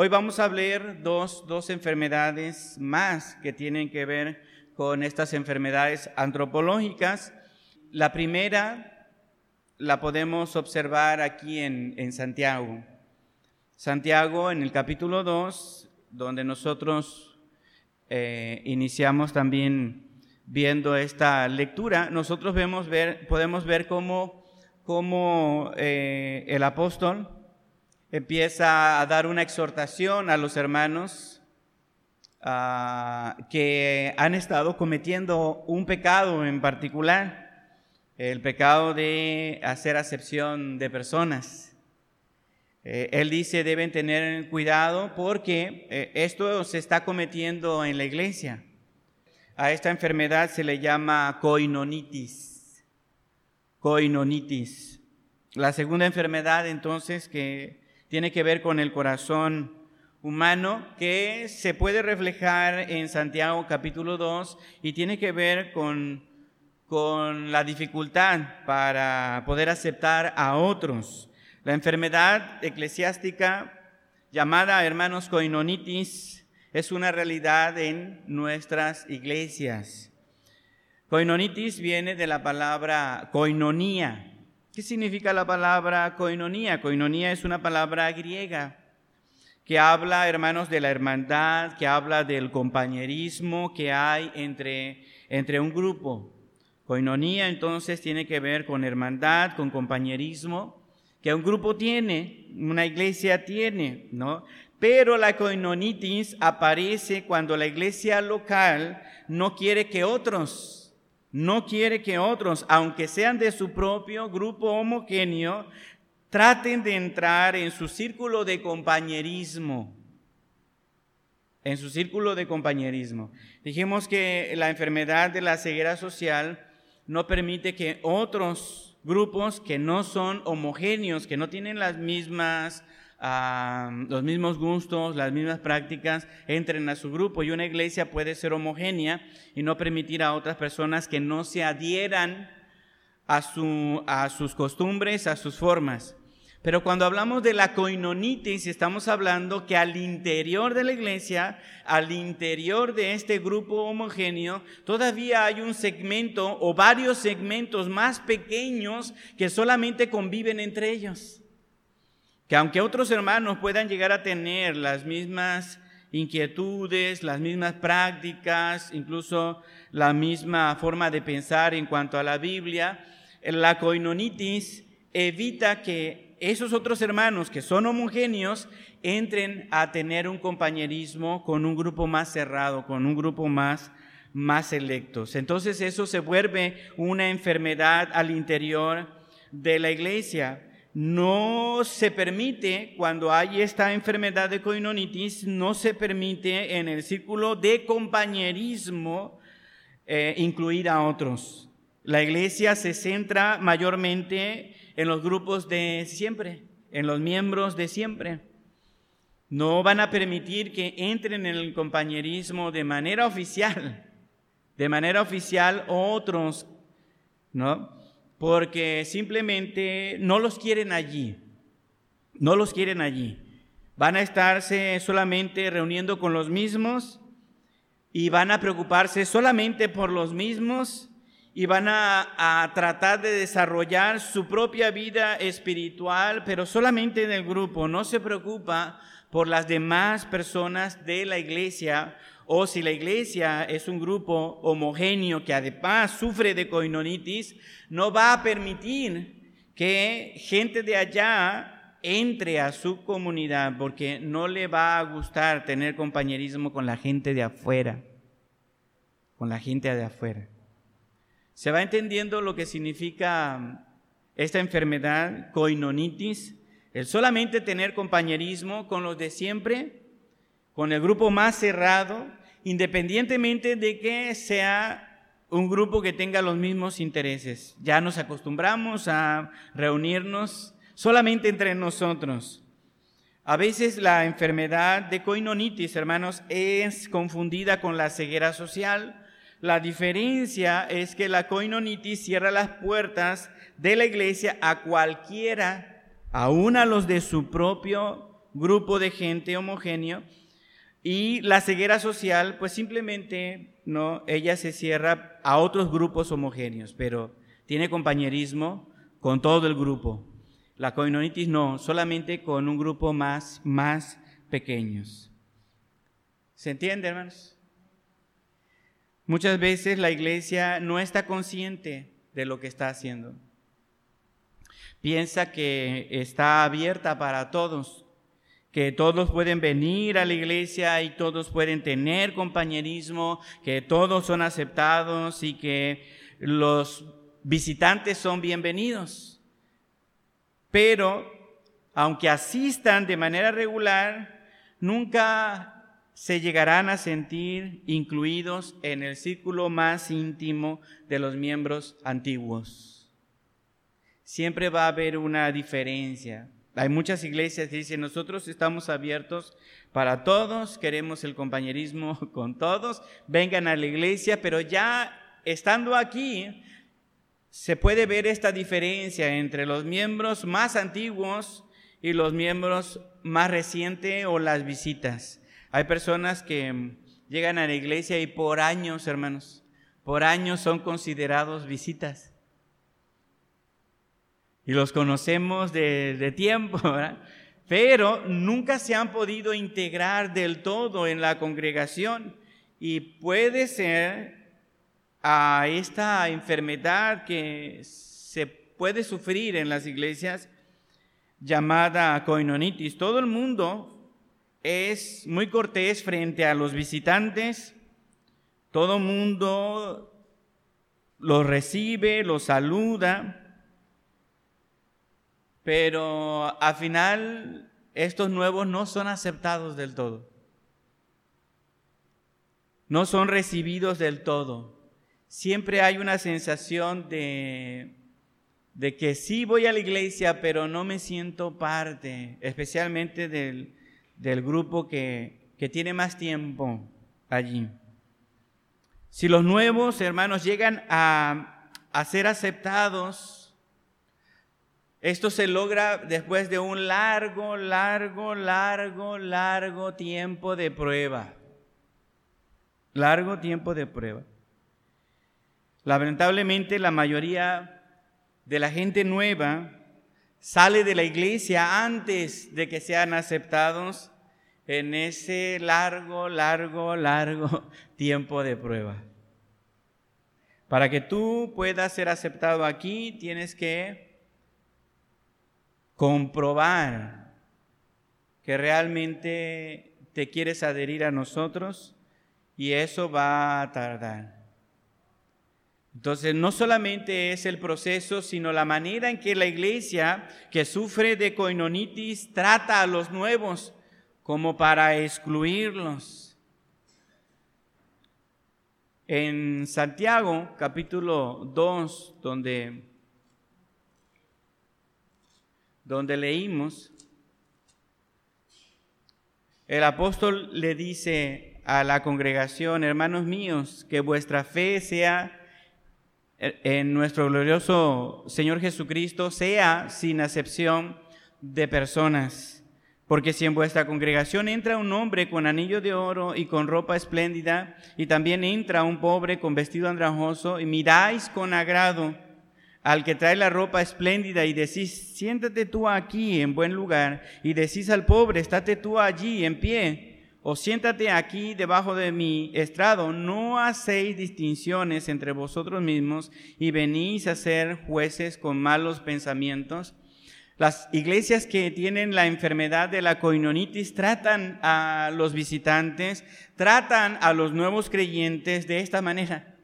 Hoy vamos a ver dos, dos enfermedades más que tienen que ver con estas enfermedades antropológicas. La primera la podemos observar aquí en, en Santiago. Santiago en el capítulo 2, donde nosotros eh, iniciamos también viendo esta lectura, nosotros vemos ver, podemos ver cómo, eh, el apóstol empieza a dar una exhortación a los hermanos ah, que han estado cometiendo un pecado en particular, el pecado de hacer acepción de personas. Eh, él dice deben tener cuidado porque eh, esto se está cometiendo en la iglesia. A esta enfermedad se le llama coinonitis. Coinonitis. La segunda enfermedad entonces que tiene que ver con el corazón humano que se puede reflejar en Santiago capítulo 2 y tiene que ver con, con la dificultad para poder aceptar a otros. La enfermedad eclesiástica llamada, hermanos, coinonitis, es una realidad en nuestras iglesias. Coinonitis viene de la palabra coinonía. ¿Qué significa la palabra coinonía? Coinonía es una palabra griega que habla, hermanos, de la hermandad, que habla del compañerismo que hay entre, entre un grupo. Coinonía entonces tiene que ver con hermandad, con compañerismo que un grupo tiene, una iglesia tiene, ¿no? Pero la coinonitis aparece cuando la iglesia local no quiere que otros, no quiere que otros, aunque sean de su propio grupo homogéneo, traten de entrar en su círculo de compañerismo. En su círculo de compañerismo. Dijimos que la enfermedad de la ceguera social no permite que otros grupos que no son homogéneos, que no tienen las mismas, ah, los mismos gustos, las mismas prácticas, entren a su grupo. Y una iglesia puede ser homogénea y no permitir a otras personas que no se adhieran a, su, a sus costumbres, a sus formas. Pero cuando hablamos de la coinonitis, estamos hablando que al interior de la iglesia, al interior de este grupo homogéneo, todavía hay un segmento o varios segmentos más pequeños que solamente conviven entre ellos. Que aunque otros hermanos puedan llegar a tener las mismas inquietudes, las mismas prácticas, incluso la misma forma de pensar en cuanto a la Biblia, la coinonitis evita que esos otros hermanos que son homogéneos entren a tener un compañerismo con un grupo más cerrado, con un grupo más más selectos. Entonces eso se vuelve una enfermedad al interior de la iglesia. No se permite, cuando hay esta enfermedad de coinonitis, no se permite en el círculo de compañerismo eh, incluir a otros. La iglesia se centra mayormente en los grupos de siempre, en los miembros de siempre. No van a permitir que entren en el compañerismo de manera oficial, de manera oficial otros, ¿no? Porque simplemente no los quieren allí, no los quieren allí. Van a estarse solamente reuniendo con los mismos y van a preocuparse solamente por los mismos y van a, tratar de desarrollar su propia vida espiritual, pero solamente en el grupo. No se preocupa por las demás personas de la iglesia o si la iglesia es un grupo homogéneo que además sufre de coinonitis, no va a permitir que gente de allá entre a su comunidad porque no le va a gustar tener compañerismo con la gente de afuera, con la gente de afuera. Se va entendiendo lo que significa mm, esta enfermedad, coinonitis, el solamente tener compañerismo con los de siempre, con el grupo más cerrado, independientemente de que sea un grupo que tenga los mismos intereses. Ya nos acostumbramos a reunirnos solamente entre nosotros. A veces la enfermedad de coinonitis, hermanos, es confundida con la ceguera social la diferencia es que la coinonitis cierra las puertas de la iglesia a cualquiera, aún a los de su propio grupo de gente homogéneo y la ceguera social, pues simplemente no, ella se cierra a otros grupos homogéneos, pero tiene compañerismo con todo el grupo. La coinonitis no, solamente con un grupo más, más pequeños. ¿Se entiende, hermanos? Muchas veces la iglesia no está consciente de lo que está haciendo. Piensa que está abierta para todos, que todos pueden venir a la iglesia y todos pueden tener compañerismo, que todos son aceptados y que los visitantes son bienvenidos. Pero, aunque asistan de manera regular, nunca se llegarán a sentir incluidos en el círculo más íntimo de los miembros antiguos. Siempre va a haber una diferencia. Hay muchas iglesias que dicen, nosotros estamos abiertos para todos, queremos el compañerismo con todos, vengan a la iglesia, pero ya estando aquí, se puede ver esta diferencia entre los miembros más antiguos y los miembros más recientes o las visitas. Hay personas que llegan a la iglesia y por años, hermanos, por años son considerados visitas. Y los conocemos de, tiempo, ¿verdad? pero nunca se han podido integrar del todo en la congregación. Y puede ser a esta enfermedad que se puede sufrir en las iglesias llamada coinonitis. Todo el mundo es muy cortés frente a los visitantes, todo mundo los recibe, los saluda, pero al final estos nuevos no son aceptados del todo, no son recibidos del todo. Siempre hay una sensación de, de que sí voy a la iglesia, pero no me siento parte, especialmente del, del grupo que, que tiene más tiempo allí. Si los nuevos hermanos llegan a, a ser aceptados, esto se logra después de un largo, largo, largo, largo tiempo de prueba. Largo tiempo de prueba. Lamentablemente la mayoría de la gente nueva sale de la iglesia antes de que sean aceptados en ese largo, largo, largo tiempo de prueba. Para que tú puedas ser aceptado aquí, tienes que comprobar que realmente te quieres adherir a nosotros y eso va a tardar. Entonces, no solamente es el proceso, sino la manera en que la iglesia que sufre de coinonitis trata a los nuevos como para excluirlos. En Santiago, capítulo 2, donde, donde leímos, el apóstol le dice a la congregación, hermanos míos, que vuestra fe sea en nuestro glorioso Señor Jesucristo sea sin acepción de personas. Porque si en vuestra congregación entra un hombre con anillo de oro y con ropa espléndida, y también entra un pobre con vestido andrajoso, y miráis con agrado al que trae la ropa espléndida y decís, siéntate tú aquí en buen lugar, y decís al pobre, estate tú allí en pie, o siéntate aquí debajo de mi estrado, no hacéis distinciones entre vosotros mismos y venís a ser jueces con malos pensamientos. Las iglesias que tienen la enfermedad de la coinonitis tratan a los visitantes, tratan a los nuevos creyentes de esta manera,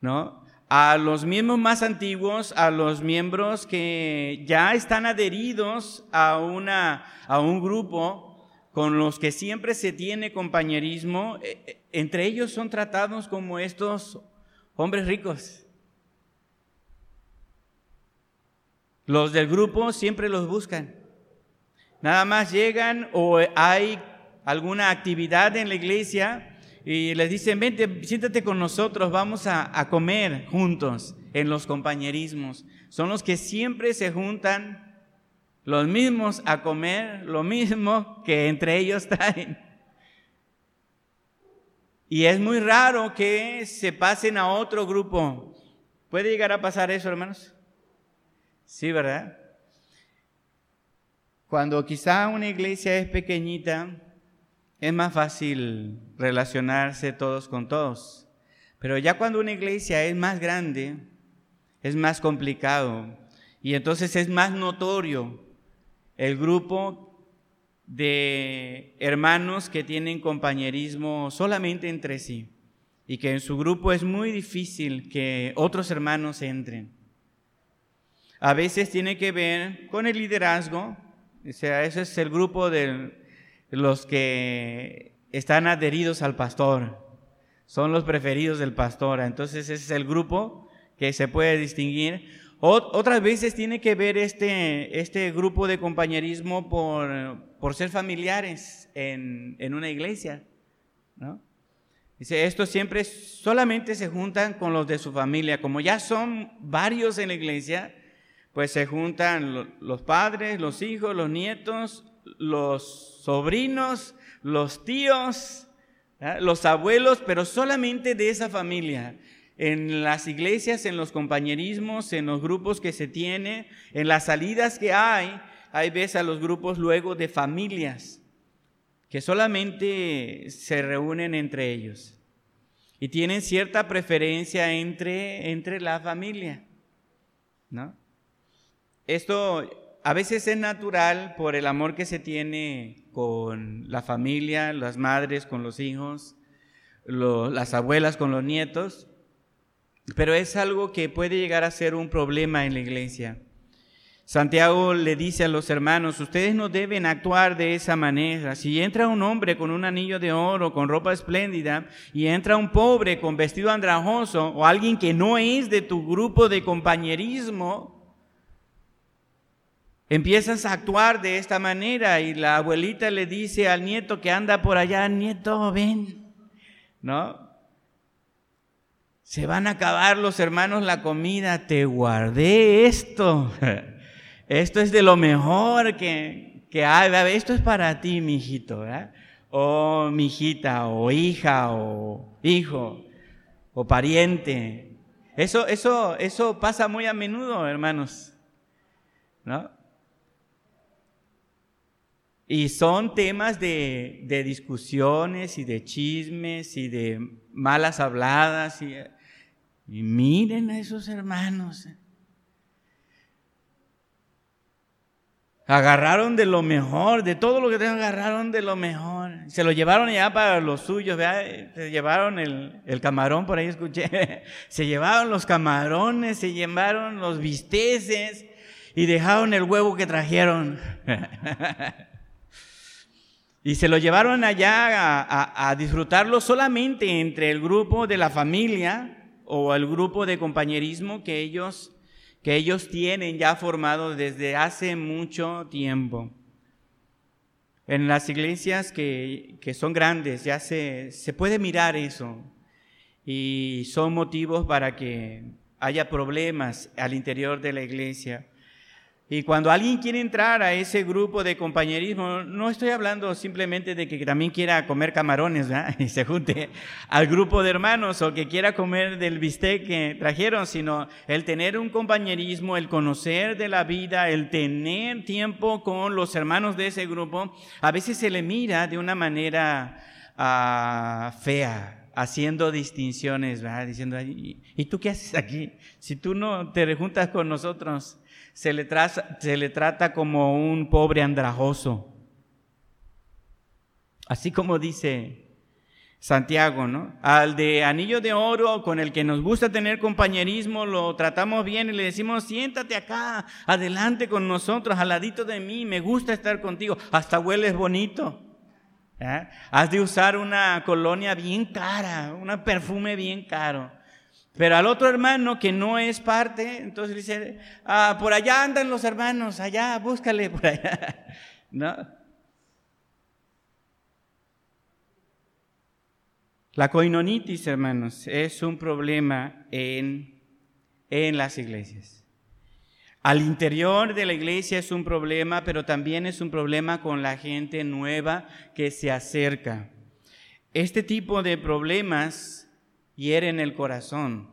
¿no? A los miembros más antiguos, a los miembros que ya están adheridos a, una, a un grupo, con los que siempre se tiene compañerismo, eh, eh, entre ellos son tratados como estos hombres ricos. Los del grupo siempre los buscan. Nada más llegan o hay alguna actividad en la iglesia y les dicen, vente, siéntate con nosotros, vamos a, a comer juntos en los compañerismos. Son los que siempre se juntan los mismos a comer lo mismo que entre ellos traen. Y es muy raro que se pasen a otro grupo. ¿Puede llegar a pasar eso, hermanos? Sí, ¿verdad? Cuando quizá una iglesia es pequeñita, es más fácil relacionarse todos con todos. Pero ya cuando una iglesia es más grande, es más complicado. Y entonces es más notorio el grupo de hermanos que tienen compañerismo solamente entre sí y que en su grupo es muy difícil que otros hermanos entren. A veces tiene que ver con el liderazgo, o sea, ese es el grupo de los que están adheridos al pastor, son los preferidos del pastor, entonces ese es el grupo que se puede distinguir otras veces tiene que ver este, este grupo de compañerismo por, por ser familiares en, en, una iglesia. ¿no? Dice, estos siempre solamente se juntan con los de su familia. Como ya son varios en la iglesia, pues se juntan los padres, los hijos, los nietos, los sobrinos, los tíos, los abuelos, pero solamente de esa familia en las iglesias, en los compañerismos, en los grupos que se tiene, en las salidas que hay, hay veces a los grupos luego de familias que solamente se reúnen entre ellos y tienen cierta preferencia entre, entre la familia. ¿no? Esto a veces es natural por el amor que se tiene con la familia, las madres con los hijos, las abuelas con los nietos, pero es algo que puede llegar a ser un problema en la iglesia. Santiago le dice a los hermanos, ustedes no deben actuar de esa manera. Si entra un hombre con un anillo de oro, con ropa espléndida, y entra un pobre con vestido andrajoso, o alguien que no es de tu grupo de compañerismo, empiezas a actuar de esta manera y la abuelita le dice al nieto que anda por allá, nieto, ven, ¿no? Se van a acabar los hermanos la comida, te guardé esto. Esto es de lo mejor que, que hay. Esto es para ti, mi hijito, O mi hijita, o hija, o hijo, o pariente. Eso, eso, eso pasa muy a menudo, hermanos. ¿No? Y son temas de, de, discusiones y de chismes y de malas habladas. Y, miren a esos hermanos. Agarraron de lo mejor, de todo lo que tenían, agarraron de lo mejor. Se lo llevaron ya para los suyos, se llevaron el, el, camarón, por ahí escuché. Se llevaron los camarones, se llevaron los bisteces y dejaron el huevo que trajeron. y se lo llevaron allá a, disfrutarlo solamente entre el grupo de la familia o el grupo de compañerismo que ellos, que ellos tienen ya formado desde hace mucho tiempo. En las iglesias que, que son grandes ya se, se puede mirar eso y son motivos para que haya problemas al interior de la iglesia. Y cuando alguien quiere entrar a ese grupo de compañerismo, no estoy hablando simplemente de que también quiera comer camarones y se junte al grupo de hermanos o que quiera comer del bistec que trajeron, sino el tener un compañerismo, el conocer de la vida, el tener tiempo con los hermanos de ese grupo, a veces se le mira de una manera ah, fea, haciendo distinciones, diciendo, ¿y tú qué haces aquí? Si tú no te juntas con nosotros se le, se le trata como un pobre andrajoso. Así como dice Santiago, ¿no? Al de anillo de oro con el que nos gusta tener compañerismo, lo tratamos bien y le decimos, siéntate acá, adelante con nosotros, al ladito de mí, me gusta estar contigo, hasta hueles bonito. ¿eh? Has de usar una colonia bien cara, un perfume bien caro. Pero al otro hermano que no es parte, entonces dice, ah, por allá andan los hermanos, allá, búscale por allá. ¿No? La coinonitis, hermanos, es un problema en, en las iglesias. al interior de la iglesia es un problema, pero también es un problema con la gente nueva que se acerca. Este tipo de problemas hieren el corazón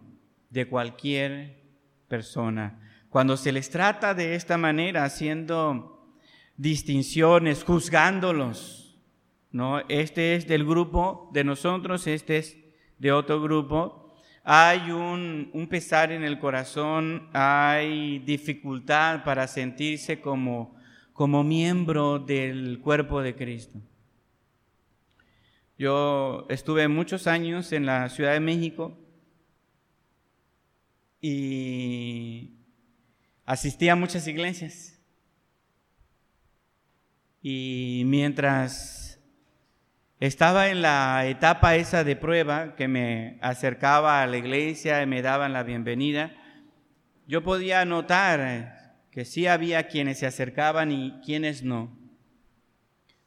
de cualquier persona. Cuando se les trata de esta manera, haciendo distinciones, juzgándolos, ¿no? Este es del grupo de nosotros, este es de otro grupo, hay un, pesar en el corazón, hay dificultad para sentirse como, como miembro del cuerpo de Cristo. Yo estuve muchos años en la Ciudad de México y asistí a muchas iglesias. Y mientras estaba en la etapa esa de prueba que me acercaba a la iglesia y me daban la bienvenida. Yo podía notar que sí había quienes se acercaban y quienes no.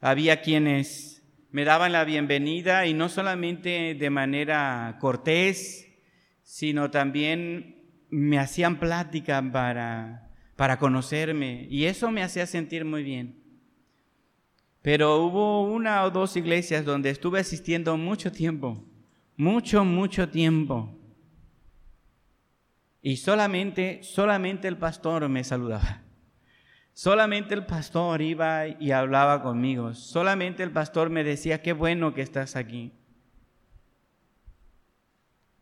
Había quienes me daban la bienvenida y no solamente de manera cortés, sino también me hacían plática para, para conocerme y eso me hacía sentir muy bien. Pero hubo una o dos iglesias donde estuve asistiendo mucho tiempo, mucho, mucho tiempo. Y solamente, solamente el pastor me saludaba. Solamente el pastor iba y hablaba conmigo. Solamente el pastor me decía, qué bueno que estás aquí.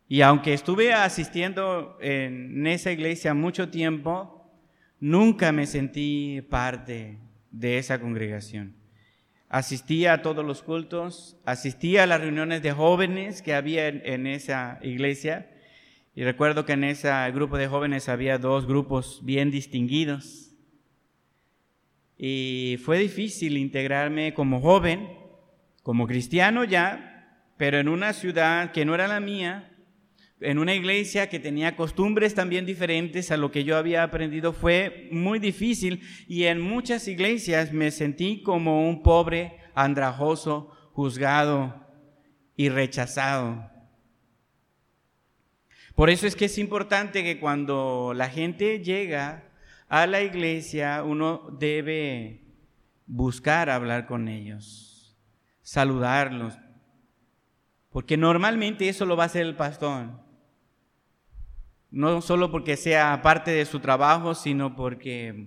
Y aunque estuve asistiendo en esa iglesia mucho tiempo, nunca me sentí parte de esa congregación asistía a todos los cultos, asistía a las reuniones de jóvenes que había en, esa iglesia. Y recuerdo que en ese grupo de jóvenes había dos grupos bien distinguidos. Y fue difícil integrarme como joven, como cristiano ya, pero en una ciudad que no era la mía, en una iglesia que tenía costumbres también diferentes a lo que yo había aprendido, fue muy difícil y en muchas iglesias me sentí como un pobre andrajoso, juzgado y rechazado. Por eso es que es importante que cuando la gente llega a la iglesia, uno debe buscar hablar con ellos, saludarlos, porque normalmente eso lo va a hacer el pastor no solo porque sea parte de su trabajo, sino porque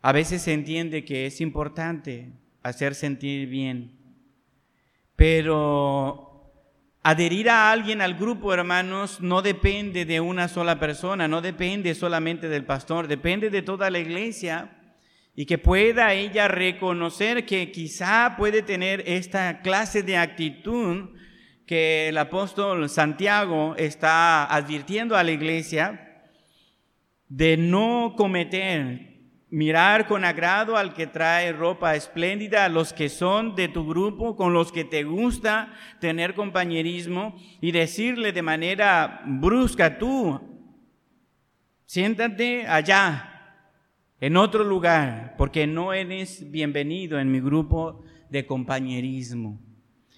a veces se entiende que es importante hacer sentir bien. Pero adherir a alguien al grupo, hermanos, no depende de una sola persona, no depende solamente del pastor, depende de toda la iglesia. Y que pueda ella reconocer que quizá puede tener esta clase de actitud que el apóstol Santiago está advirtiendo a la iglesia de no cometer, mirar con agrado al que trae ropa espléndida, a los que son de tu grupo, con los que te gusta tener compañerismo y decirle de manera brusca, tú, siéntate allá, en otro lugar, porque no eres bienvenido en mi grupo de compañerismo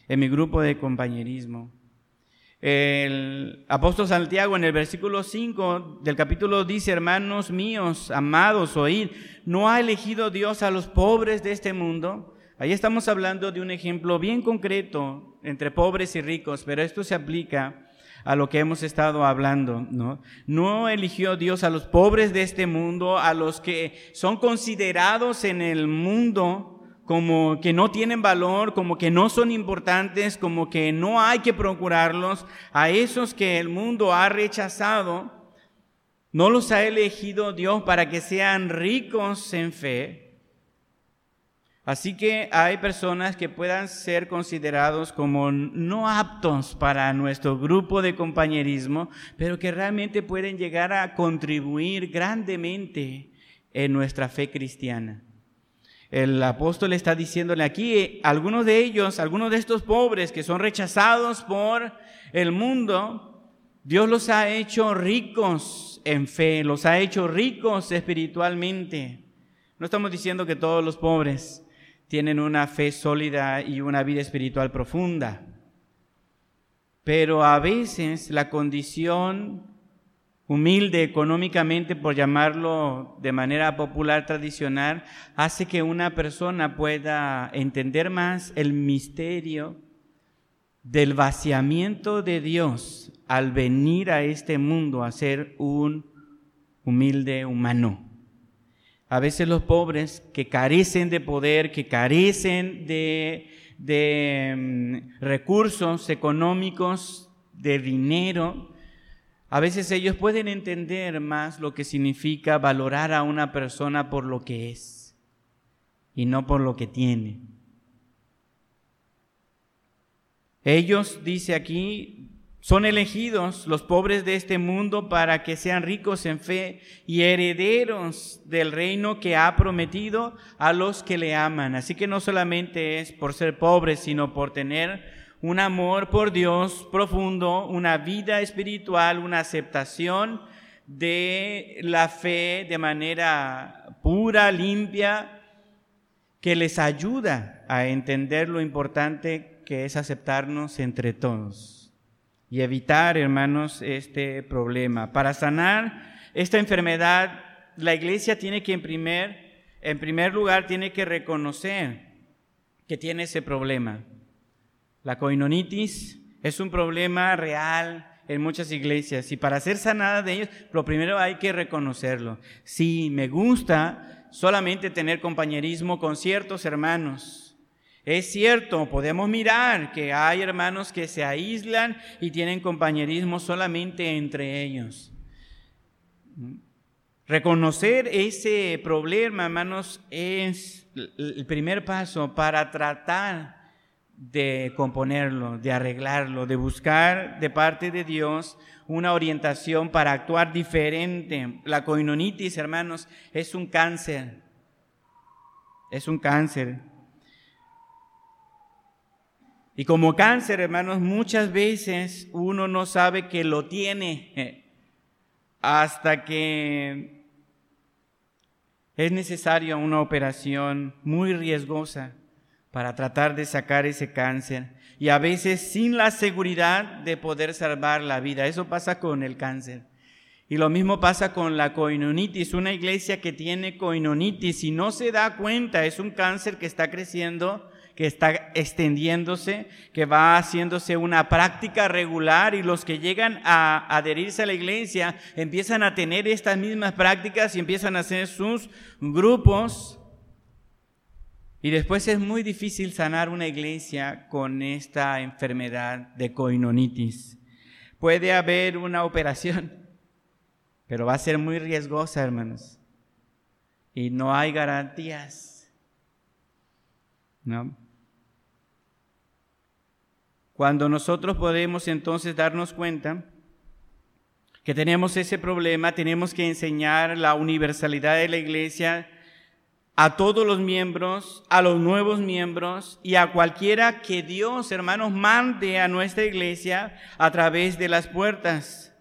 en mi grupo de compañerismo. El apóstol Santiago en el versículo 5 del capítulo dice, hermanos míos, amados, oíd, ¿no ha elegido Dios a los pobres de este mundo? Ahí estamos hablando de un ejemplo bien concreto entre pobres y ricos, pero esto se aplica a lo que hemos estado hablando, ¿no? No eligió Dios a los pobres de este mundo, a los que son considerados en el mundo como que no tienen valor, como que no son importantes, como que no hay que procurarlos, a esos que el mundo ha rechazado, no los ha elegido Dios para que sean ricos en fe. Así que hay personas que puedan ser considerados como no aptos para nuestro grupo de compañerismo, pero que realmente pueden llegar a contribuir grandemente en nuestra fe cristiana el apóstol está diciéndole aquí, algunos de ellos, algunos de estos pobres que son rechazados por el mundo, Dios los ha hecho ricos en fe, los ha hecho ricos espiritualmente. No estamos diciendo que todos los pobres tienen una fe sólida y una vida espiritual profunda, pero a veces la condición humilde económicamente, por llamarlo de manera popular tradicional, hace que una persona pueda entender más el misterio del vaciamiento de Dios al venir a este mundo a ser un humilde humano. A veces los pobres que carecen de poder, que carecen de, de mm, recursos económicos, de dinero, a veces ellos pueden entender más lo que significa valorar a una persona por lo que es y no por lo que tiene. Ellos, dice aquí, son elegidos los pobres de este mundo para que sean ricos en fe y herederos del reino que ha prometido a los que le aman. Así que no solamente es por ser pobres, sino por tener un amor por Dios profundo, una vida espiritual, una aceptación de la fe de manera pura, limpia, que les ayuda a entender lo importante que es aceptarnos entre todos y evitar, hermanos, este problema. Para sanar esta enfermedad, la iglesia tiene que en primer, en primer lugar, tiene que reconocer que tiene ese problema. La coinonitis es un problema real en muchas iglesias y para ser sanada de ellos, lo primero hay que reconocerlo. Sí, me gusta solamente tener compañerismo con ciertos hermanos. Es cierto, podemos mirar que hay hermanos que se aíslan y tienen compañerismo solamente entre ellos. Reconocer ese problema, hermanos, es el primer paso para tratar de componerlo, de arreglarlo, de buscar de parte de Dios una orientación para actuar diferente. La coinonitis, hermanos, es un cáncer. Es un cáncer. Y como cáncer, hermanos, muchas veces uno no sabe que lo tiene hasta que es necesaria una operación muy riesgosa para tratar de sacar ese cáncer y a veces sin la seguridad de poder salvar la vida. Eso pasa con el cáncer. Y lo mismo pasa con la coinonitis. Una iglesia que tiene coinonitis y no se da cuenta, es un cáncer que está creciendo, que está extendiéndose, que va haciéndose una práctica regular y los que llegan a adherirse a la iglesia empiezan a tener estas mismas prácticas y empiezan a hacer sus grupos y después es muy difícil sanar una iglesia con esta enfermedad de coinonitis. Puede haber una operación, pero va a ser muy riesgosa, hermanos. Y no hay garantías. ¿No? Cuando nosotros podemos entonces darnos cuenta que tenemos ese problema, tenemos que enseñar la universalidad de la iglesia a todos los miembros, a los nuevos miembros y a cualquiera que Dios, hermanos, mande a nuestra iglesia a través de las puertas.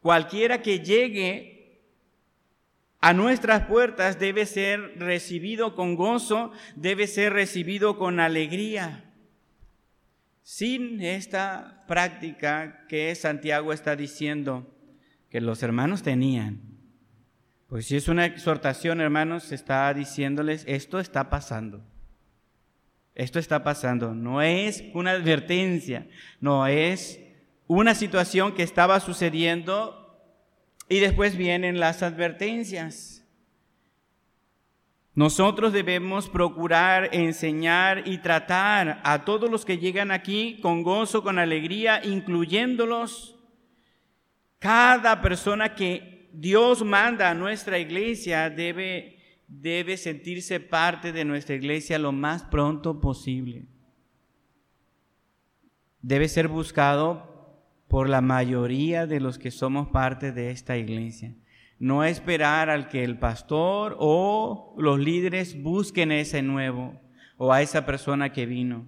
Cualquiera que llegue a nuestras puertas debe ser recibido con gozo, debe ser recibido con alegría. Sin esta práctica que Santiago está diciendo que los hermanos tenían, pues si es una exhortación, hermanos, está diciéndoles, esto está pasando. Esto está pasando. No es una advertencia, no es una situación que estaba sucediendo y después vienen las advertencias. Nosotros debemos procurar enseñar y tratar a todos los que llegan aquí con gozo, con alegría, incluyéndolos. Cada persona que Dios manda a nuestra iglesia debe, debe sentirse parte de nuestra iglesia lo más pronto posible. Debe ser buscado por la mayoría de los que somos parte de esta iglesia. No esperar al que el pastor o los líderes busquen a ese nuevo o a esa persona que vino.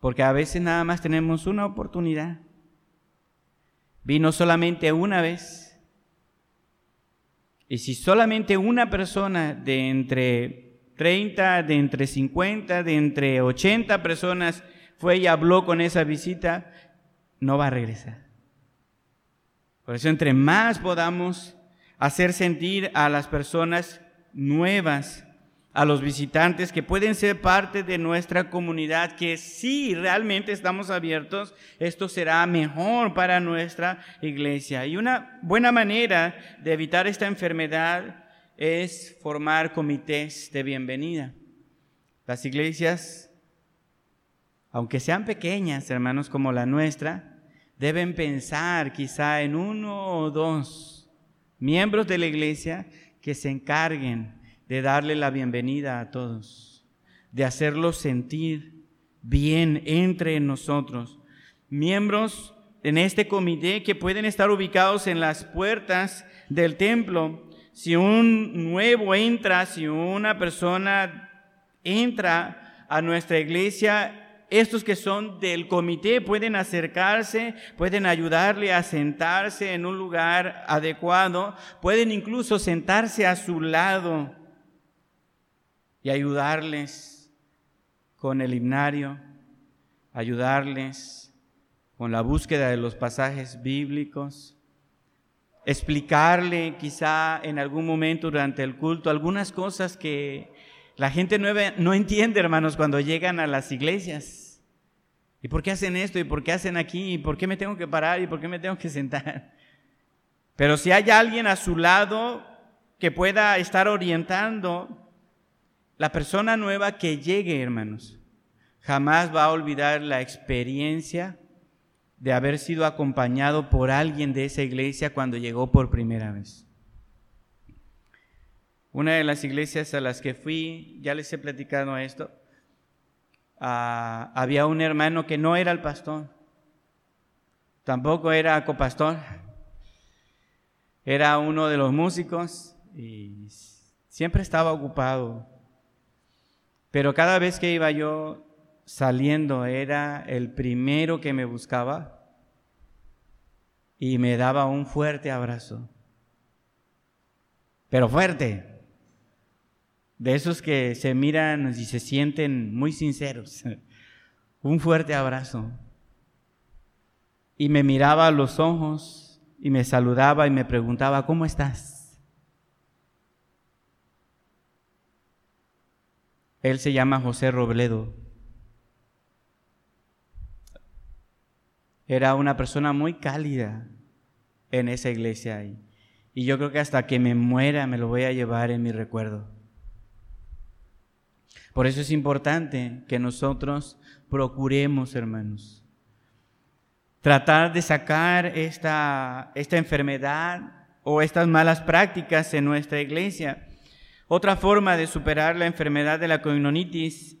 Porque a veces nada más tenemos una oportunidad. Vino solamente una vez. Y si solamente una persona de entre 30, de entre 50, de entre 80 personas fue y habló con esa visita, no va a regresar. Por eso, entre más podamos hacer sentir a las personas nuevas, a los visitantes que pueden ser parte de nuestra comunidad, que si realmente estamos abiertos, esto será mejor para nuestra iglesia. Y una buena manera de evitar esta enfermedad es formar comités de bienvenida. Las iglesias, aunque sean pequeñas, hermanos, como la nuestra, deben pensar quizá en uno o dos miembros de la iglesia que se encarguen de darle la bienvenida a todos, de hacerlos sentir bien entre nosotros. Miembros en este comité que pueden estar ubicados en las puertas del templo. Si un nuevo entra, si una persona entra a nuestra iglesia, estos que son del comité pueden acercarse, pueden ayudarle a sentarse en un lugar adecuado, pueden incluso sentarse a su lado y ayudarles con el himnario, ayudarles con la búsqueda de los pasajes bíblicos, explicarle quizá en algún momento durante el culto algunas cosas que la gente nueva no entiende, hermanos, cuando llegan a las iglesias. ¿Y por qué hacen esto? ¿Y por qué hacen aquí? ¿Y por qué me tengo que parar? ¿Y por qué me tengo que sentar? Pero si hay alguien a su lado que pueda estar orientando, la persona nueva que llegue, hermanos, jamás va a olvidar la experiencia de haber sido acompañado por alguien de esa iglesia cuando llegó por primera vez. Una de las iglesias a las que fui, ya les he platicado esto, ah, había un hermano que no era el pastor, tampoco era copastor, era uno de los músicos y siempre estaba ocupado pero cada vez que iba yo saliendo era el primero que me buscaba y me daba un fuerte abrazo. Pero fuerte. De esos que se miran y se sienten muy sinceros. un fuerte abrazo. Y me miraba a los ojos y me saludaba y me preguntaba, ¿cómo estás? Él se llama José Robledo. Era una persona muy cálida en esa iglesia ahí. Y yo creo que hasta que me muera me lo voy a llevar en mi recuerdo. Por eso es importante que nosotros procuremos, hermanos, tratar de sacar esta, esta enfermedad o estas malas prácticas en nuestra iglesia. Otra forma de superar la enfermedad de la coinonitis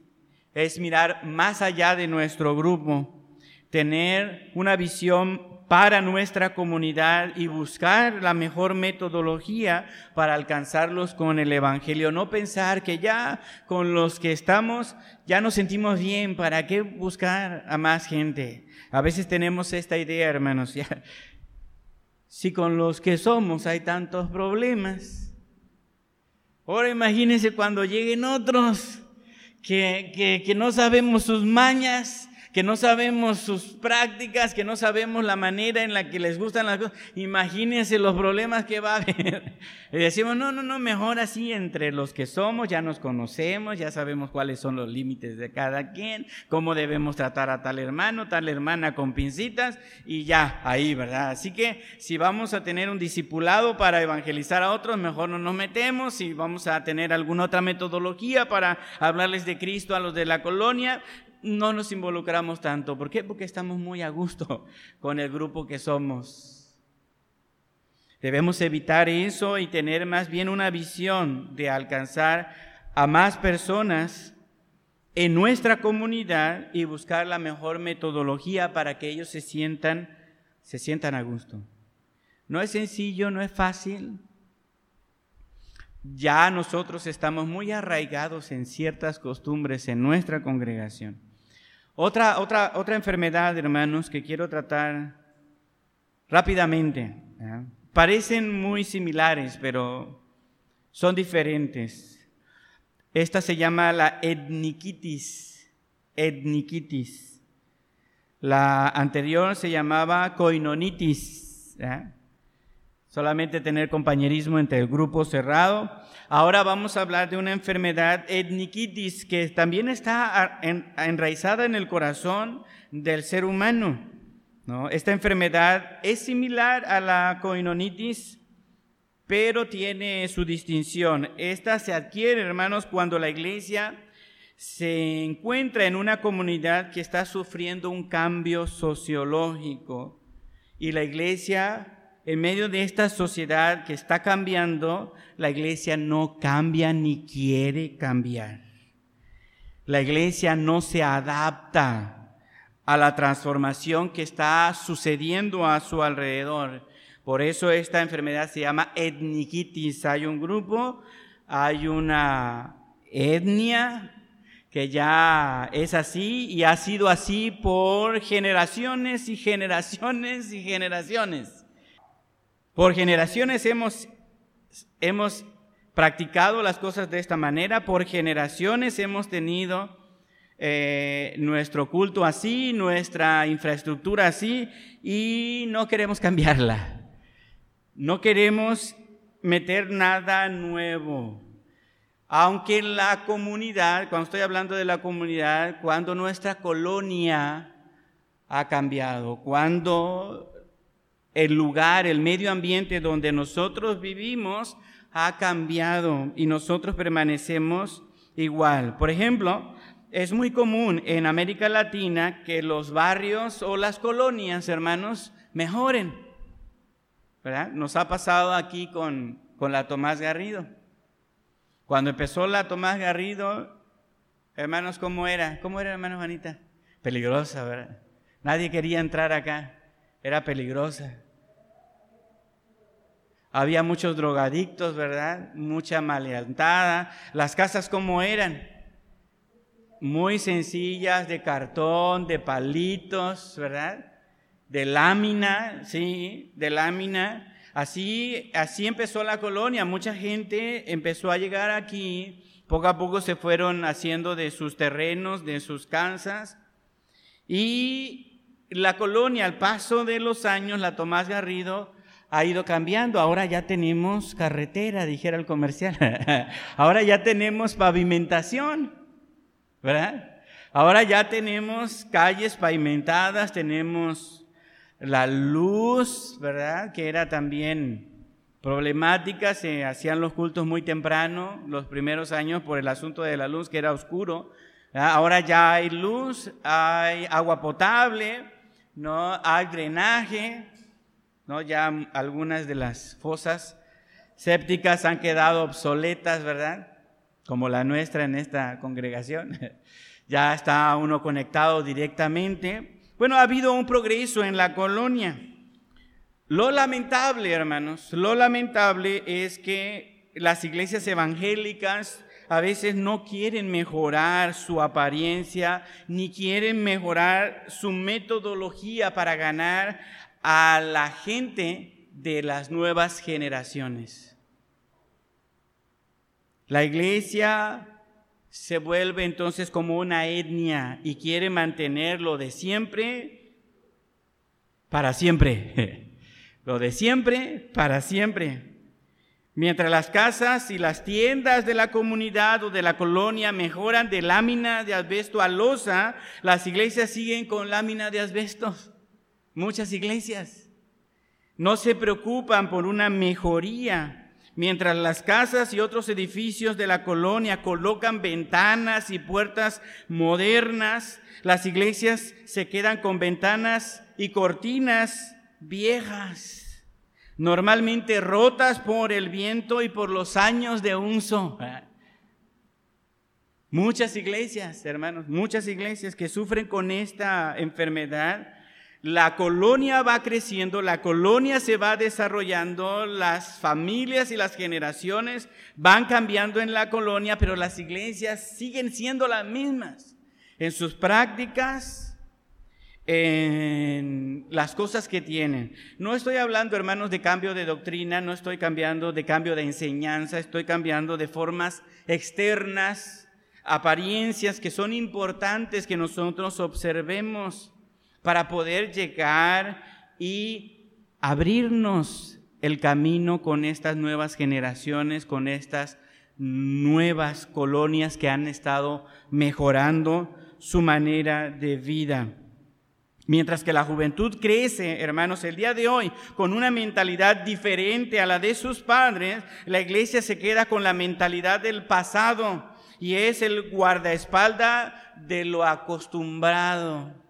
es mirar más allá de nuestro grupo, tener una visión para nuestra comunidad y buscar la mejor metodología para alcanzarlos con el Evangelio. No pensar que ya con los que estamos ya nos sentimos bien, ¿para qué buscar a más gente? A veces tenemos esta idea, hermanos, ya, si con los que somos hay tantos problemas, Ahora imagínense cuando lleguen otros que, que, que no sabemos sus mañas, que no sabemos sus prácticas, que no sabemos la manera en la que les gustan las cosas. Imagínense los problemas que va a haber. Y decimos, no, no, no, mejor así entre los que somos, ya nos conocemos, ya sabemos cuáles son los límites de cada quien, cómo debemos tratar a tal hermano, tal hermana con pincitas y ya, ahí, ¿verdad? Así que si vamos a tener un discipulado para evangelizar a otros, mejor no nos metemos. Si vamos a tener alguna otra metodología para hablarles de Cristo a los de la colonia, no nos involucramos tanto. ¿Por qué? Porque estamos muy a gusto con el grupo que somos. Debemos evitar eso y tener más bien una visión de alcanzar a más personas en nuestra comunidad y buscar la mejor metodología para que ellos se sientan, se sientan a gusto. No es sencillo, no es fácil. Ya nosotros estamos muy arraigados en ciertas costumbres en nuestra congregación. Otra, otra, otra enfermedad, hermanos, que quiero tratar rápidamente. Parecen muy similares, pero son diferentes. Esta se llama la etniquitis. Etniquitis. La anterior se llamaba coinonitis. Solamente tener compañerismo entre el grupo cerrado. Ahora vamos a hablar de una enfermedad etniquitis que también está enraizada en el corazón del ser humano. ¿no? Esta enfermedad es similar a la coinonitis, pero tiene su distinción. Esta se adquiere, hermanos, cuando la iglesia se encuentra en una comunidad que está sufriendo un cambio sociológico y la iglesia, en medio de esta sociedad que está cambiando, la iglesia no cambia ni quiere cambiar. La iglesia no se adapta a la transformación que está sucediendo a su alrededor. Por eso esta enfermedad se llama etniquitis. Hay un grupo, hay una etnia que ya es así y ha sido así por generaciones y generaciones y generaciones. Por generaciones hemos, hemos practicado las cosas de esta manera, por generaciones hemos tenido eh, nuestro culto así, nuestra infraestructura así, y no queremos cambiarla. No queremos meter nada nuevo. Aunque la comunidad, cuando estoy hablando de la comunidad, cuando nuestra colonia ha cambiado, cuando el lugar, el medio ambiente donde nosotros vivimos ha cambiado y nosotros permanecemos igual. Por ejemplo, es muy común en América Latina que los barrios o las colonias, hermanos, mejoren. ¿verdad? Nos ha pasado aquí con, con la Tomás Garrido. Cuando empezó la Tomás Garrido, hermanos, ¿cómo era? ¿Cómo era, hermano Juanita? Peligrosa, ¿verdad? Nadie quería entrar acá. Era peligrosa. Había muchos drogadictos, ¿verdad? Mucha maleantada. Las casas, ¿cómo eran? Muy sencillas, de cartón, de palitos, ¿verdad? de lámina, sí, de lámina. Así, así empezó la colonia. Mucha gente empezó a llegar aquí. Poco a poco se fueron haciendo de sus terrenos, de sus casas. Y la colonia, al paso de los años, la Tomás Garrido, ha ido cambiando. Ahora ya tenemos carretera, dijera el comercial. Ahora ya tenemos pavimentación, ¿verdad? Ahora ya tenemos calles pavimentadas, tenemos la luz, ¿verdad? Que era también problemática, se hacían los cultos muy temprano, los primeros años por el asunto de la luz, que era oscuro. Ahora ya hay luz, hay agua potable, ¿no? Hay drenaje, ¿no? Ya algunas de las fosas sépticas han quedado obsoletas, ¿verdad? Como la nuestra en esta congregación. ya está uno conectado directamente. Bueno, ha habido un progreso en la colonia. Lo lamentable, hermanos, lo lamentable es que las iglesias evangélicas a veces no quieren mejorar su apariencia ni quieren mejorar su metodología para ganar a la gente de las nuevas generaciones. La iglesia se vuelve entonces como una etnia y quiere mantenerlo de siempre para siempre. Lo de siempre para siempre. Mientras las casas y las tiendas de la comunidad o de la colonia mejoran de lámina de asbesto a losa, las iglesias siguen con lámina de asbesto. Muchas iglesias no se preocupan por una mejoría Mientras las casas y otros edificios de la colonia colocan ventanas y puertas modernas, las iglesias se quedan con ventanas y cortinas viejas, normalmente rotas por el viento y por los años de uso. Muchas iglesias, hermanos, muchas iglesias que sufren con esta enfermedad la colonia va creciendo, la colonia se va desarrollando, las familias y las generaciones van cambiando en la colonia, pero las iglesias siguen siendo las mismas en sus prácticas, en las cosas que tienen. No estoy hablando, hermanos, de cambio de doctrina, no estoy cambiando de cambio de enseñanza, estoy cambiando de formas externas, apariencias que son importantes que nosotros observemos para poder llegar y abrirnos el camino con estas nuevas generaciones, con estas nuevas colonias que han estado mejorando su manera de vida. Mientras que la juventud crece, hermanos, el día de hoy con una mentalidad diferente a la de sus padres, la iglesia se queda con la mentalidad del pasado y es el guardaespaldas de lo acostumbrado.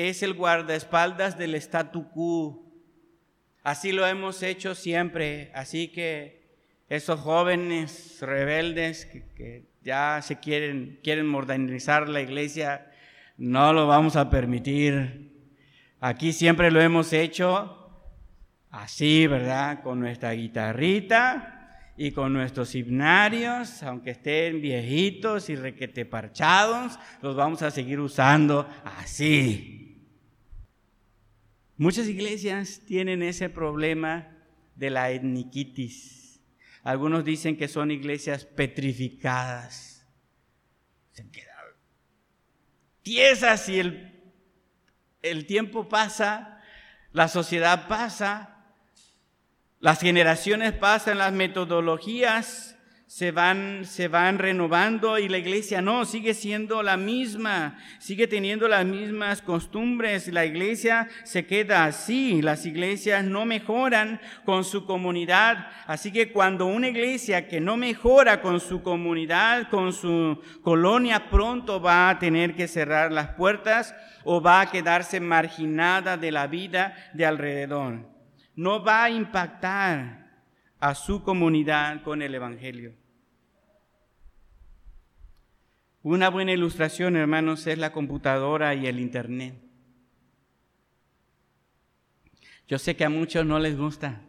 Es el guardaespaldas del statu quo. Así lo hemos hecho siempre. Así que esos jóvenes rebeldes que, ya se quieren, quieren modernizar la iglesia, no lo vamos a permitir. Aquí siempre lo hemos hecho así, ¿verdad? Con nuestra guitarrita y con nuestros himnarios, aunque estén viejitos y requete parchados, los vamos a seguir usando así. Muchas iglesias tienen ese problema de la etniquitis. Algunos dicen que son iglesias petrificadas. Se tiesas y el, el tiempo pasa, la sociedad pasa, las generaciones pasan, las metodologías se van, se van renovando y la iglesia no, sigue siendo la misma, sigue teniendo las mismas costumbres. La iglesia se queda así, las iglesias no mejoran con su comunidad. Así que cuando una iglesia que no mejora con su comunidad, con su colonia, pronto va a tener que cerrar las puertas o va a quedarse marginada de la vida de alrededor. No va a impactar a su comunidad con el Evangelio. Una buena ilustración, hermanos, es la computadora y el Internet. Yo sé que a muchos no les gusta,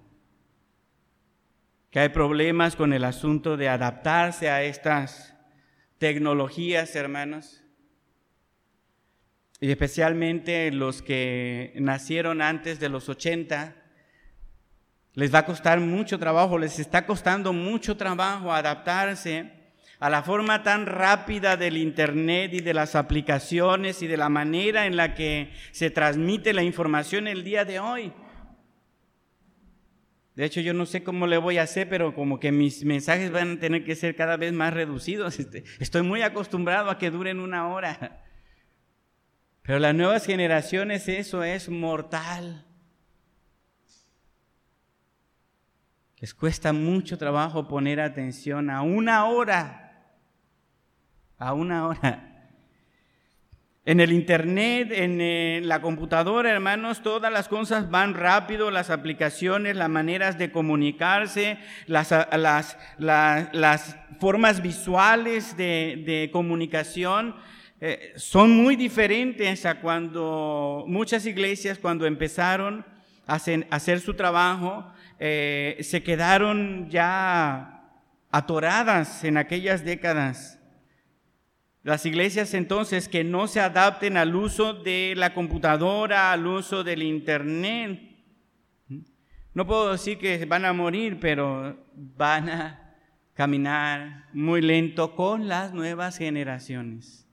que hay problemas con el asunto de adaptarse a estas tecnologías, hermanos. Y especialmente los que nacieron antes de los 80, les va a costar mucho trabajo, les está costando mucho trabajo adaptarse a la forma tan rápida del Internet y de las aplicaciones y de la manera en la que se transmite la información el día de hoy. De hecho, yo no sé cómo le voy a hacer, pero como que mis mensajes van a tener que ser cada vez más reducidos. Este, estoy muy acostumbrado a que duren una hora. Pero las nuevas generaciones eso es mortal. Les cuesta mucho trabajo poner atención a una hora a una hora. En el internet, en eh, la computadora, hermanos, todas las cosas van rápido, las aplicaciones, las maneras de comunicarse, las, formas visuales de, comunicación eh, son muy diferentes a cuando muchas iglesias, cuando empezaron a hacer, su trabajo, eh, se quedaron ya atoradas en aquellas décadas. Las iglesias entonces que no se adapten al uso de la computadora, al uso del Internet, no puedo decir que van a morir, pero van a caminar muy lento con las nuevas generaciones,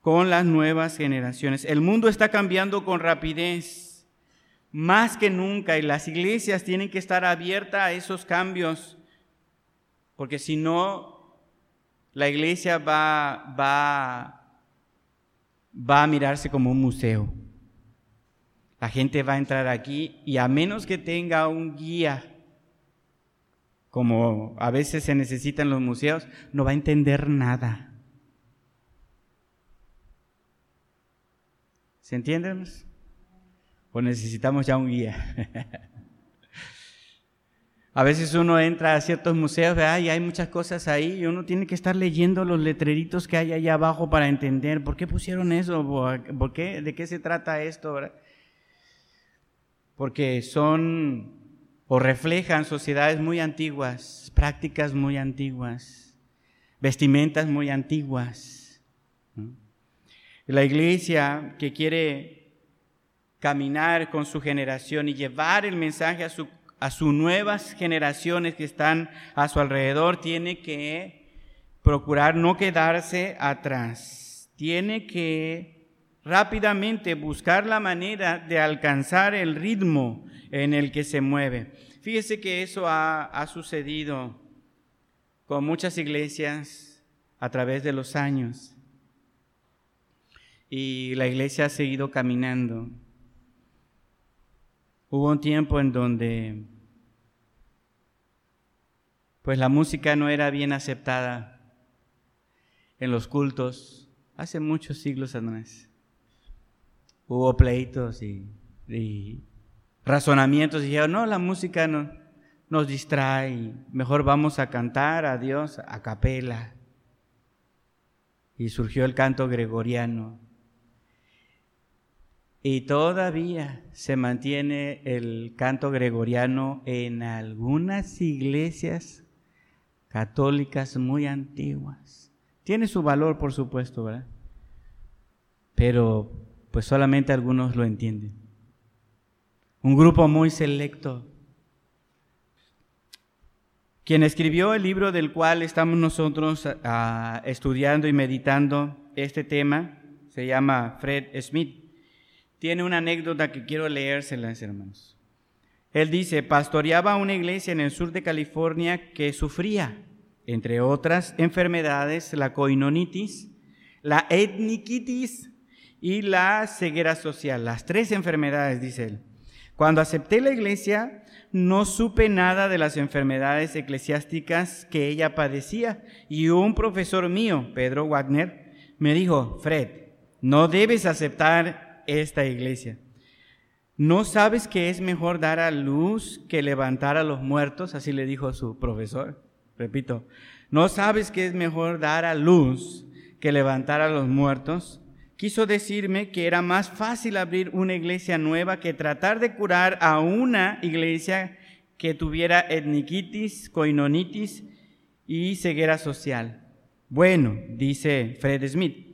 con las nuevas generaciones. El mundo está cambiando con rapidez, más que nunca, y las iglesias tienen que estar abiertas a esos cambios, porque si no, la iglesia va, va, va a mirarse como un museo. La gente va a entrar aquí y a menos que tenga un guía, como a veces se necesitan los museos, no va a entender nada. ¿Se entienden? ¿O necesitamos ya un guía? A veces uno entra a ciertos museos y hay muchas cosas ahí y uno tiene que estar leyendo los letreritos que hay allá abajo para entender por qué pusieron eso, por qué, de qué se trata esto. Porque son o reflejan sociedades muy antiguas, prácticas muy antiguas, vestimentas muy antiguas. La iglesia que quiere caminar con su generación y llevar el mensaje a su a sus nuevas generaciones que están a su alrededor, tiene que procurar no quedarse atrás. Tiene que rápidamente buscar la manera de alcanzar el ritmo en el que se mueve. Fíjese que eso ha, ha sucedido con muchas iglesias a través de los años. Y la iglesia ha seguido caminando. Hubo un tiempo en donde pues la música no era bien aceptada en los cultos hace muchos siglos atrás. Hubo pleitos y, razonamientos y dijeron, no, la música no, nos distrae, mejor vamos a cantar a Dios a capela. Y surgió el canto gregoriano. Y todavía se mantiene el canto gregoriano en algunas iglesias católicas muy antiguas. Tiene su valor, por supuesto, ¿verdad? Pero pues solamente algunos lo entienden. Un grupo muy selecto. Quien escribió el libro del cual estamos nosotros ah, estudiando y meditando este tema se llama Fred Smith tiene una anécdota que quiero leérselas, hermanos. Él dice, pastoreaba una iglesia en el sur de California que sufría, entre otras enfermedades, la coinonitis, la etniquitis y la ceguera social. Las tres enfermedades, dice él. Cuando acepté la iglesia, no supe nada de las enfermedades eclesiásticas que ella padecía. Y un profesor mío, Pedro Wagner, me dijo, Fred, no debes aceptar esta iglesia. ¿No sabes que es mejor dar a luz que levantar a los muertos? Así le dijo su profesor. Repito, ¿no sabes que es mejor dar a luz que levantar a los muertos? Quiso decirme que era más fácil abrir una iglesia nueva que tratar de curar a una iglesia que tuviera etniquitis, coinonitis y ceguera social. Bueno, dice Fred Smith,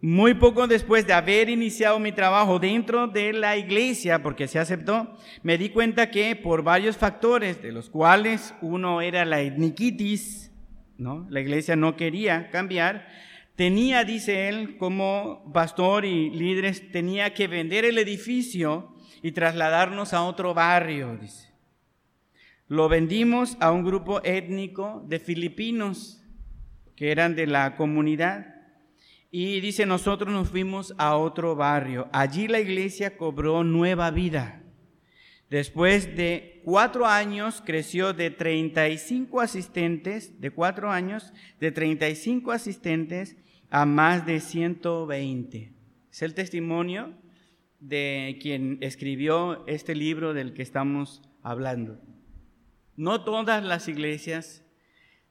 muy poco después de haber iniciado mi trabajo dentro de la iglesia, porque se aceptó, me di cuenta que por varios factores, de los cuales uno era la etniquitis, ¿no? La iglesia no quería cambiar, tenía, dice él, como pastor y líderes, tenía que vender el edificio y trasladarnos a otro barrio, dice. Lo vendimos a un grupo étnico de filipinos que eran de la comunidad y dice, nosotros nos fuimos a otro barrio. Allí la iglesia cobró nueva vida. Después de cuatro años creció de 35 asistentes, de cuatro años, de 35 asistentes a más de 120. Es el testimonio de quien escribió este libro del que estamos hablando. No todas las iglesias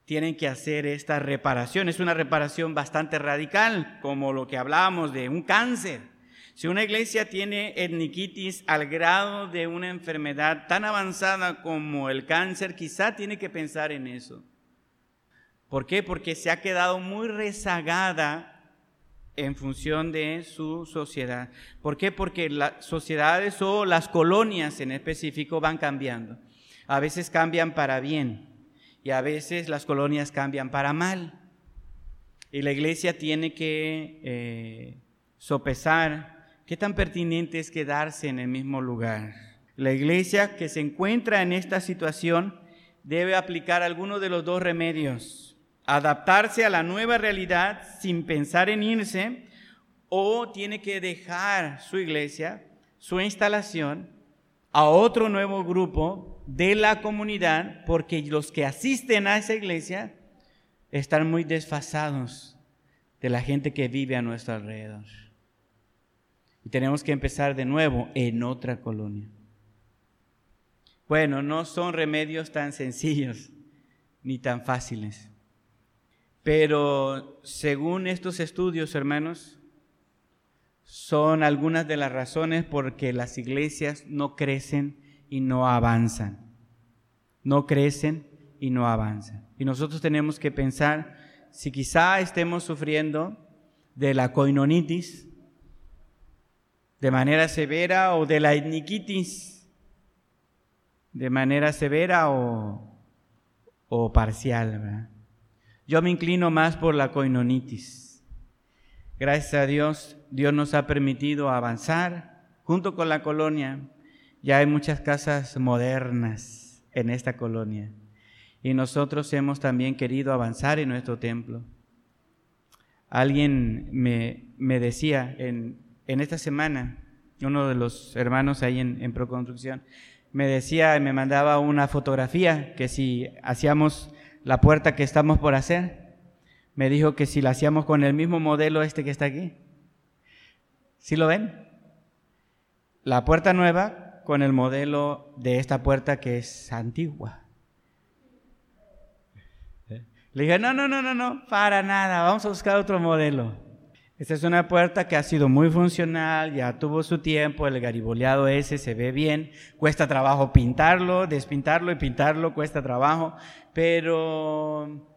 tienen que hacer esta reparación. Es una reparación bastante radical, como lo que hablábamos de un cáncer. Si una iglesia tiene etniquitis al grado de una enfermedad tan avanzada como el cáncer, quizá tiene que pensar en eso. ¿Por qué? Porque se ha quedado muy rezagada en función de su sociedad. ¿Por qué? Porque las sociedades o las colonias en específico van cambiando. A veces cambian para bien y a veces las colonias cambian para mal. Y la iglesia tiene que eh, sopesar qué tan pertinente es quedarse en el mismo lugar. La iglesia que se encuentra en esta situación debe aplicar alguno de los dos remedios. Adaptarse a la nueva realidad sin pensar en irse o tiene que dejar su iglesia, su instalación, a otro nuevo grupo de la comunidad porque los que asisten a esa iglesia están muy desfasados de la gente que vive a nuestro alrededor. Y tenemos que empezar de nuevo en otra colonia. Bueno, no son remedios tan sencillos ni tan fáciles. Pero según estos estudios, hermanos, son algunas de las razones por que las iglesias no crecen y no avanzan. No crecen y no avanzan. Y nosotros tenemos que pensar si quizá estemos sufriendo de la coinonitis de manera severa o de la etniquitis de manera severa o, o parcial. Yo me inclino más por la coinonitis. Gracias a Dios, Dios nos ha permitido avanzar junto con la colonia ya hay muchas casas modernas, en esta colonia. Y nosotros hemos también querido avanzar en nuestro templo. Alguien me, me decía en, en, esta semana, uno de los hermanos ahí en, en Proconstrucción, me decía, me mandaba una fotografía que si hacíamos la puerta que estamos por hacer, me dijo que si la hacíamos con el mismo modelo este que está aquí. ¿Sí lo ven? La puerta nueva con el modelo de esta puerta que es antigua. Le dije, no, no, no, no, no, para nada, vamos a buscar otro modelo. Esta es una puerta que ha sido muy funcional, ya tuvo su tiempo, el gariboleado ese se ve bien, cuesta trabajo pintarlo, despintarlo y pintarlo cuesta trabajo, pero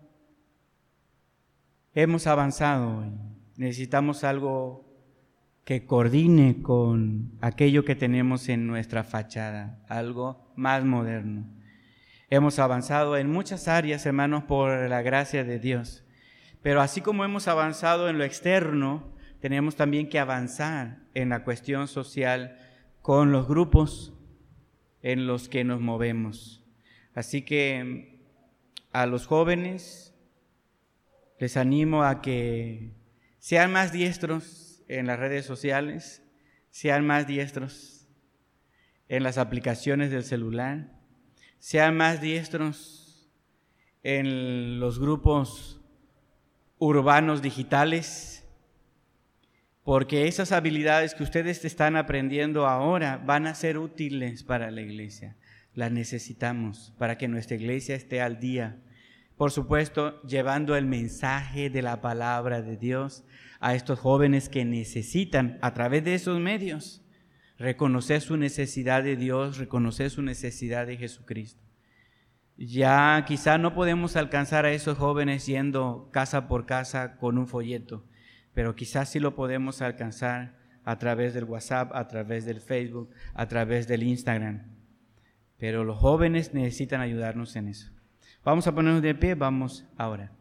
hemos avanzado. Necesitamos algo que coordine con aquello que tenemos en nuestra fachada, algo más moderno. Hemos avanzado en muchas áreas, hermanos, por la gracia de Dios. Pero así como hemos avanzado en lo externo, tenemos también que avanzar en la cuestión social con los grupos en los que nos movemos. Así que a los jóvenes les animo a que sean más diestros en las redes sociales, sean más diestros en las aplicaciones del celular, sean más diestros en los grupos urbanos digitales, porque esas habilidades que ustedes están aprendiendo ahora van a ser útiles para la iglesia. Las necesitamos para que nuestra iglesia esté al día por supuesto, llevando el mensaje de la palabra de Dios a estos jóvenes que necesitan, a través de esos medios, reconocer su necesidad de Dios, reconocer su necesidad de Jesucristo. Ya quizá no podemos alcanzar a esos jóvenes yendo casa por casa con un folleto, pero quizás sí lo podemos alcanzar a través del WhatsApp, a través del Facebook, a través del Instagram. Pero los jóvenes necesitan ayudarnos en eso. Vamos a ponernos de pie, vamos ahora.